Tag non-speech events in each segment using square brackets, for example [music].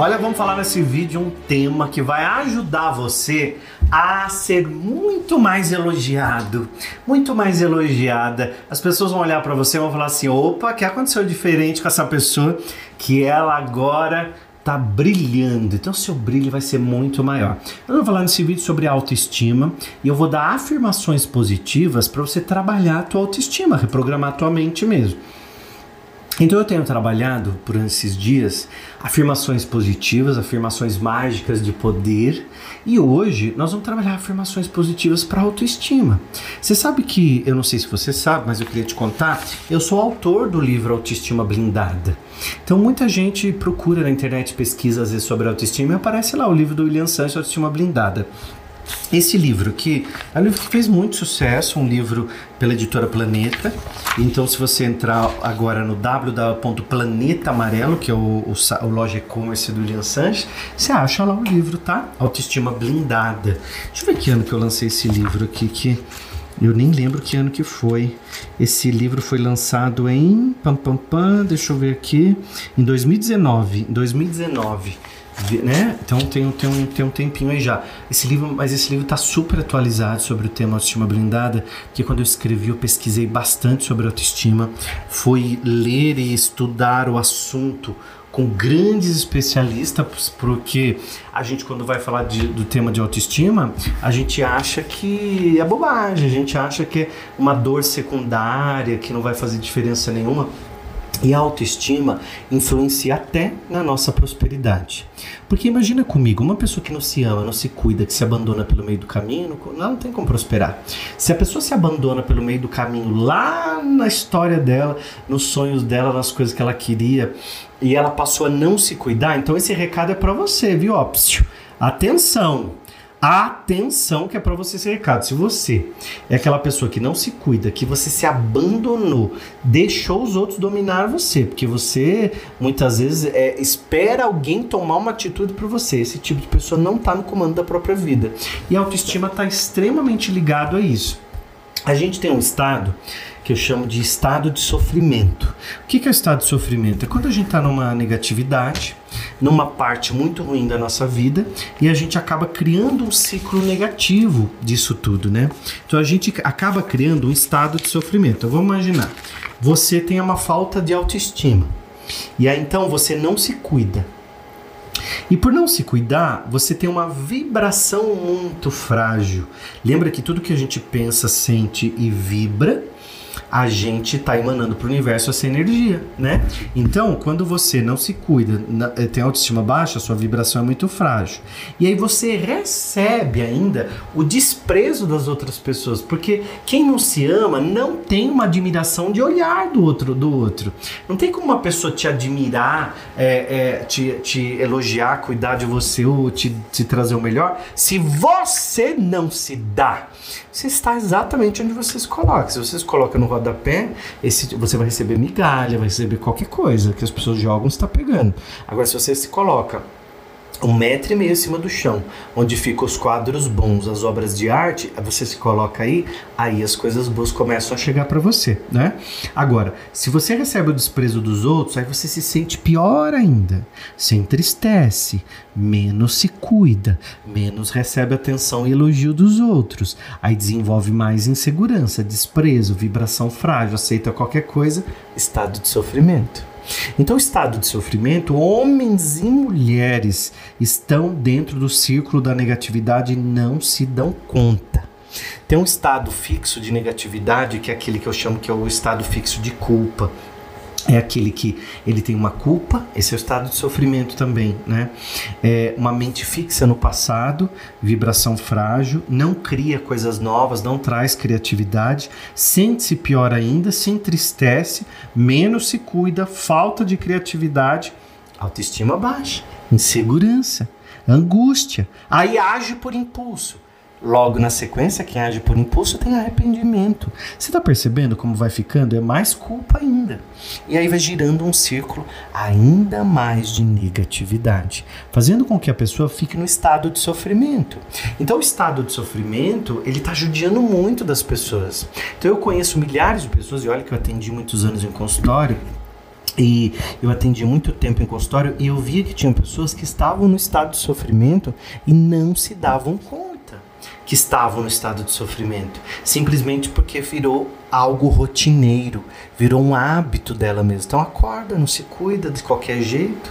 Olha, vamos falar nesse vídeo um tema que vai ajudar você a ser muito mais elogiado, muito mais elogiada. As pessoas vão olhar para você e vão falar assim: opa, o que aconteceu diferente com essa pessoa que ela agora tá brilhando. Então seu brilho vai ser muito maior. Eu vou falar nesse vídeo sobre autoestima e eu vou dar afirmações positivas para você trabalhar a tua autoestima, reprogramar a tua mente mesmo. Então eu tenho trabalhado por esses dias afirmações positivas, afirmações mágicas de poder, e hoje nós vamos trabalhar afirmações positivas para autoestima. Você sabe que, eu não sei se você sabe, mas eu queria te contar, eu sou autor do livro Autoestima Blindada. Então muita gente procura na internet pesquisa às vezes sobre autoestima e aparece lá o livro do William Sanches Autoestima Blindada. Esse livro aqui é um livro que fez muito sucesso, um livro pela editora Planeta. Então, se você entrar agora no www.planeta amarelo, que é o, o, o loja e-commerce do William Sanches, você acha lá o livro, tá? Autoestima blindada. Deixa eu ver que ano que eu lancei esse livro aqui, que eu nem lembro que ano que foi. Esse livro foi lançado em pam pam pam, deixa eu ver aqui, em 2019, em 2019 né? Então tem, tem, um, tem um tempinho aí já. Esse livro, mas esse livro está super atualizado sobre o tema autoestima blindada, que quando eu escrevi eu pesquisei bastante sobre autoestima, fui ler e estudar o assunto com grandes especialistas, porque a gente quando vai falar de, do tema de autoestima, a gente acha que é bobagem, a gente acha que é uma dor secundária, que não vai fazer diferença nenhuma. E a autoestima influencia até na nossa prosperidade. Porque imagina comigo, uma pessoa que não se ama, não se cuida, que se abandona pelo meio do caminho, não, não tem como prosperar. Se a pessoa se abandona pelo meio do caminho, lá na história dela, nos sonhos dela, nas coisas que ela queria, e ela passou a não se cuidar, então esse recado é para você, viu? Ó, atenção! Atenção que é para você ser recado. Se você é aquela pessoa que não se cuida, que você se abandonou, deixou os outros dominar você, porque você muitas vezes é, espera alguém tomar uma atitude por você. Esse tipo de pessoa não está no comando da própria vida. E a autoestima está extremamente ligado a isso. A gente tem um estado que eu chamo de estado de sofrimento. O que é o estado de sofrimento? É quando a gente está numa negatividade, numa parte muito ruim da nossa vida e a gente acaba criando um ciclo negativo disso tudo, né? Então a gente acaba criando um estado de sofrimento. Então vamos imaginar, você tem uma falta de autoestima e aí então você não se cuida. E por não se cuidar, você tem uma vibração muito frágil. Lembra que tudo que a gente pensa, sente e vibra a gente está emanando para o universo essa energia, né? Então, quando você não se cuida, eh, tem autoestima baixa, sua vibração é muito frágil. E aí você recebe ainda o desprezo das outras pessoas, porque quem não se ama não tem uma admiração de olhar do outro, do outro. Não tem como uma pessoa te admirar, é, é, te, te elogiar, cuidar de você ou te, te trazer o melhor, se você não se dá. Você está exatamente onde você se coloca. Se você se coloca no rodapé, esse, você vai receber migalha, vai receber qualquer coisa que as pessoas jogam, está pegando. Agora, se você se coloca um metro e meio acima do chão, onde ficam os quadros bons, as obras de arte, você se coloca aí, aí as coisas boas começam a chegar para você, né? Agora, se você recebe o desprezo dos outros, aí você se sente pior ainda, se entristece, menos se cuida, menos recebe atenção e elogio dos outros, aí desenvolve mais insegurança, desprezo, vibração frágil, aceita qualquer coisa, estado de sofrimento. Então, o estado de sofrimento, homens e mulheres estão dentro do círculo da negatividade e não se dão conta. Tem um estado fixo de negatividade, que é aquele que eu chamo que é o estado fixo de culpa é aquele que ele tem uma culpa, esse é o estado de sofrimento também, né? É uma mente fixa no passado, vibração frágil, não cria coisas novas, não traz criatividade, sente-se pior ainda, se entristece, menos se cuida, falta de criatividade, autoestima baixa, insegurança, angústia, aí age por impulso Logo na sequência, quem age por impulso tem arrependimento. Você está percebendo como vai ficando? É mais culpa ainda. E aí vai girando um círculo ainda mais de negatividade, fazendo com que a pessoa fique no estado de sofrimento. Então, o estado de sofrimento ele está judiando muito das pessoas. Então, eu conheço milhares de pessoas e olha que eu atendi muitos anos em consultório E eu atendi muito tempo em consultório e eu via que tinham pessoas que estavam no estado de sofrimento e não se davam conta que estavam no estado de sofrimento, simplesmente porque virou algo rotineiro, virou um hábito dela mesma. Então acorda, não se cuida de qualquer jeito,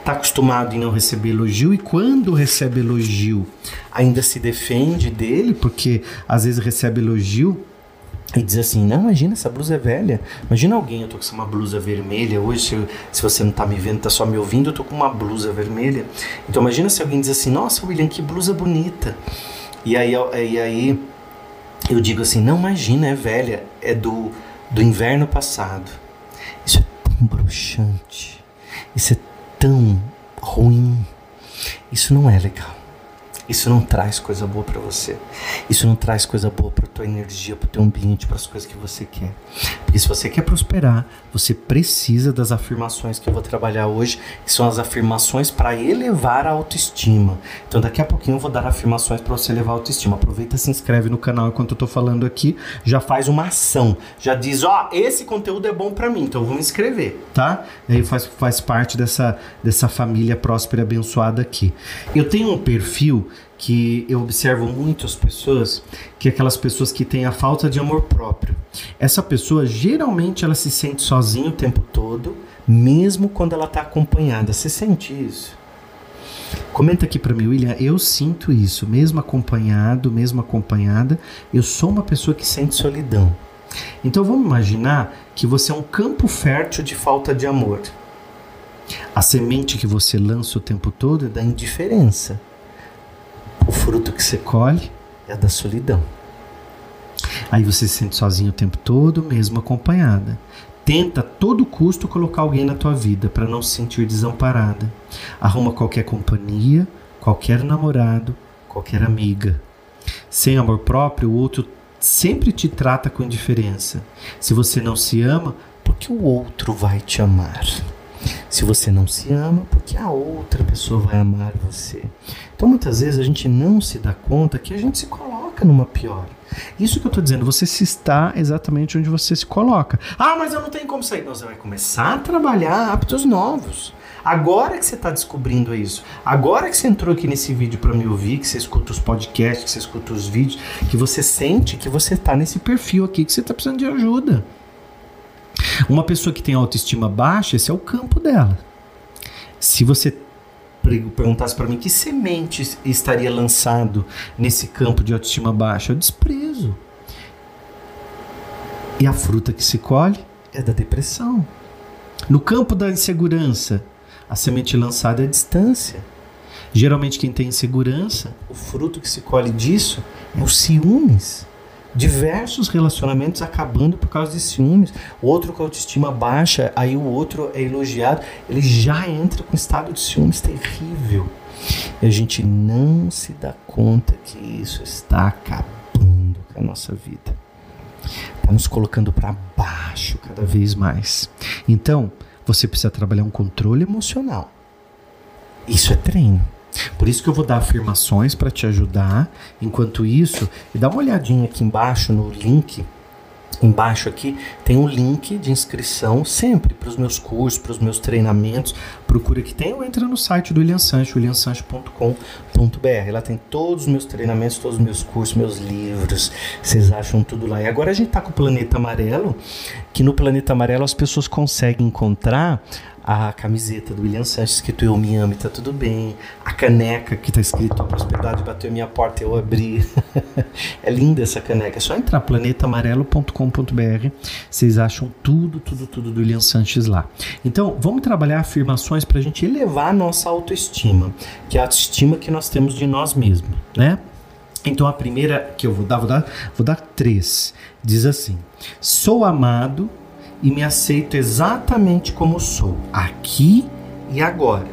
está acostumado em não receber elogio e quando recebe elogio ainda se defende dele, porque às vezes recebe elogio e diz assim: Não, imagina, essa blusa é velha. Imagina alguém, eu tô com uma blusa vermelha. Hoje, se, se você não tá me vendo, tá só me ouvindo, eu tô com uma blusa vermelha. Então, imagina se alguém diz assim: Nossa, William, que blusa bonita. E aí, e aí eu digo assim: Não, imagina, é velha, é do, do inverno passado. Isso é tão bruxante. Isso é tão ruim. Isso não é legal. Isso não traz coisa boa para você. Isso não traz coisa boa para tua energia, para teu ambiente, para as coisas que você quer. Porque se você quer prosperar, você precisa das afirmações que eu vou trabalhar hoje, que são as afirmações para elevar a autoestima. Então daqui a pouquinho eu vou dar afirmações para você elevar a autoestima. Aproveita, se inscreve no canal enquanto eu tô falando aqui, já faz uma ação, já diz, ó, oh, esse conteúdo é bom para mim, então eu vou me inscrever, tá? E aí faz, faz parte dessa, dessa família próspera e abençoada aqui. Eu tenho um perfil que eu observo muito as pessoas, que é aquelas pessoas que têm a falta de amor próprio. Essa pessoa geralmente ela se sente sozinha o tempo todo, mesmo quando ela está acompanhada. Você sente isso? Comenta aqui para mim, William. Eu sinto isso, mesmo acompanhado, mesmo acompanhada, eu sou uma pessoa que sente solidão. Então vamos imaginar que você é um campo fértil de falta de amor. A semente que você lança o tempo todo é da indiferença o fruto que você colhe é da solidão. Aí você se sente sozinho o tempo todo, mesmo acompanhada. Tenta a todo custo colocar alguém na tua vida para não se sentir desamparada. Arruma qualquer companhia, qualquer namorado, qualquer amiga. Sem amor próprio, o outro sempre te trata com indiferença. Se você não se ama, porque o outro vai te amar. Se você não se ama, porque a outra pessoa vai amar você. Então muitas vezes a gente não se dá conta que a gente se coloca numa pior. Isso que eu estou dizendo, você se está exatamente onde você se coloca. Ah, mas eu não tenho como sair. Não, você vai começar a trabalhar hábitos novos. Agora que você está descobrindo isso, agora que você entrou aqui nesse vídeo para me ouvir, que você escuta os podcasts, que você escuta os vídeos, que você sente que você está nesse perfil aqui, que você está precisando de ajuda. Uma pessoa que tem autoestima baixa, esse é o campo dela. Se você perguntasse para mim que semente estaria lançado nesse campo de autoestima baixa, o desprezo. E a fruta que se colhe é da depressão. No campo da insegurança, a semente lançada é a distância. Geralmente, quem tem insegurança, o fruto que se colhe disso é o ciúmes diversos relacionamentos acabando por causa de ciúmes. Outro com autoestima baixa, aí o outro é elogiado, ele já entra com estado de ciúmes terrível. E a gente não se dá conta que isso está acabando com a nossa vida. Está nos colocando para baixo cada vez mais. Então, você precisa trabalhar um controle emocional. Isso é treino. Por isso que eu vou dar afirmações para te ajudar. Enquanto isso, e dá uma olhadinha aqui embaixo no link. Embaixo aqui tem um link de inscrição sempre para os meus cursos, para os meus treinamentos. Procura que tem ou entra no site do William Sancho, williamsancho.com.br. Lá tem todos os meus treinamentos, todos os meus cursos, meus livros. Vocês acham tudo lá. E agora a gente está com o Planeta Amarelo, que no Planeta Amarelo as pessoas conseguem encontrar a camiseta do William Sanches escrito Eu Me Amo, tá tudo bem. A caneca que tá escrito A Prosperidade Bateu Minha Porta, Eu Abri. [laughs] é linda essa caneca. É só entrar planetaamarelo.com.br. Vocês acham tudo, tudo, tudo do William Sanches lá. Então, vamos trabalhar afirmações para a gente elevar a nossa autoestima, que é a autoestima que nós temos de nós mesmos, né? Então a primeira que eu vou dar, vou dar, vou dar três. Diz assim: Sou amado e me aceito exatamente como sou, aqui e agora.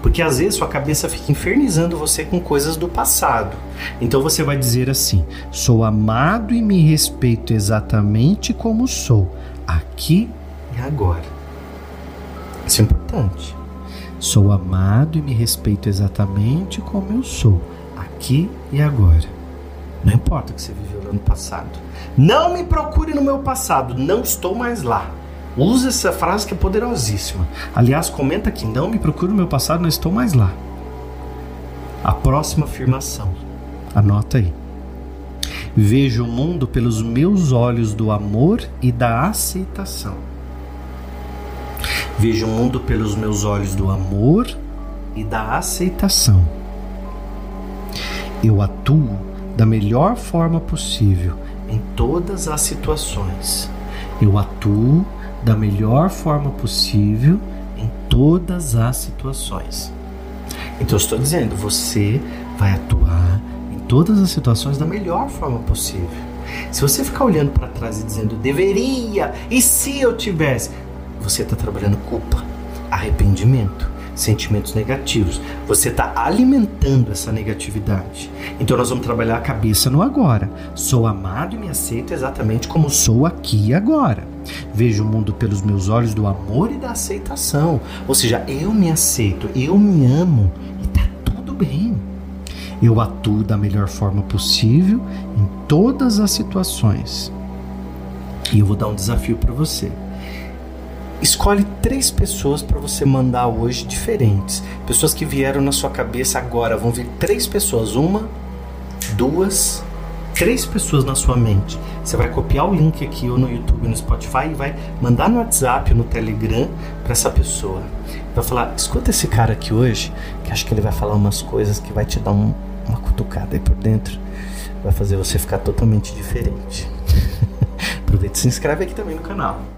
Porque às vezes sua cabeça fica infernizando você com coisas do passado. Então você vai dizer assim: sou amado e me respeito exatamente como sou, aqui e agora. Isso é importante. Sou amado e me respeito exatamente como eu sou, aqui e agora. Não importa o que você viveu no ano passado. Não me procure no meu passado, não estou mais lá. Usa essa frase que é poderosíssima. Aliás, comenta aqui, não me procure no meu passado, não estou mais lá. A próxima afirmação. Anota aí. Vejo o mundo pelos meus olhos do amor e da aceitação. Vejo o mundo pelos meus olhos do amor e da aceitação. Eu atuo da melhor forma possível em todas as situações. Eu atuo da melhor forma possível em todas as situações. Então estou dizendo, você vai atuar em todas as situações da melhor forma possível. Se você ficar olhando para trás e dizendo deveria, e se eu tivesse, você está trabalhando culpa, arrependimento, sentimentos negativos. Você está alimentando essa negatividade. Então nós vamos trabalhar a cabeça no agora. Sou amado e me aceito exatamente como sou aqui e agora. Vejo o mundo pelos meus olhos do amor e da aceitação. Ou seja, eu me aceito, eu me amo e tá tudo bem. Eu atuo da melhor forma possível em todas as situações. E eu vou dar um desafio para você. Escolhe três pessoas para você mandar hoje diferentes. Pessoas que vieram na sua cabeça agora. Vão vir três pessoas. Uma, duas, três pessoas na sua mente. Você vai copiar o link aqui ou no YouTube, no Spotify e vai mandar no WhatsApp, no Telegram para essa pessoa. Vai falar: escuta esse cara aqui hoje, que acho que ele vai falar umas coisas que vai te dar um, uma cutucada aí por dentro. Vai fazer você ficar totalmente diferente. [laughs] Aproveita e se inscreve aqui também no canal.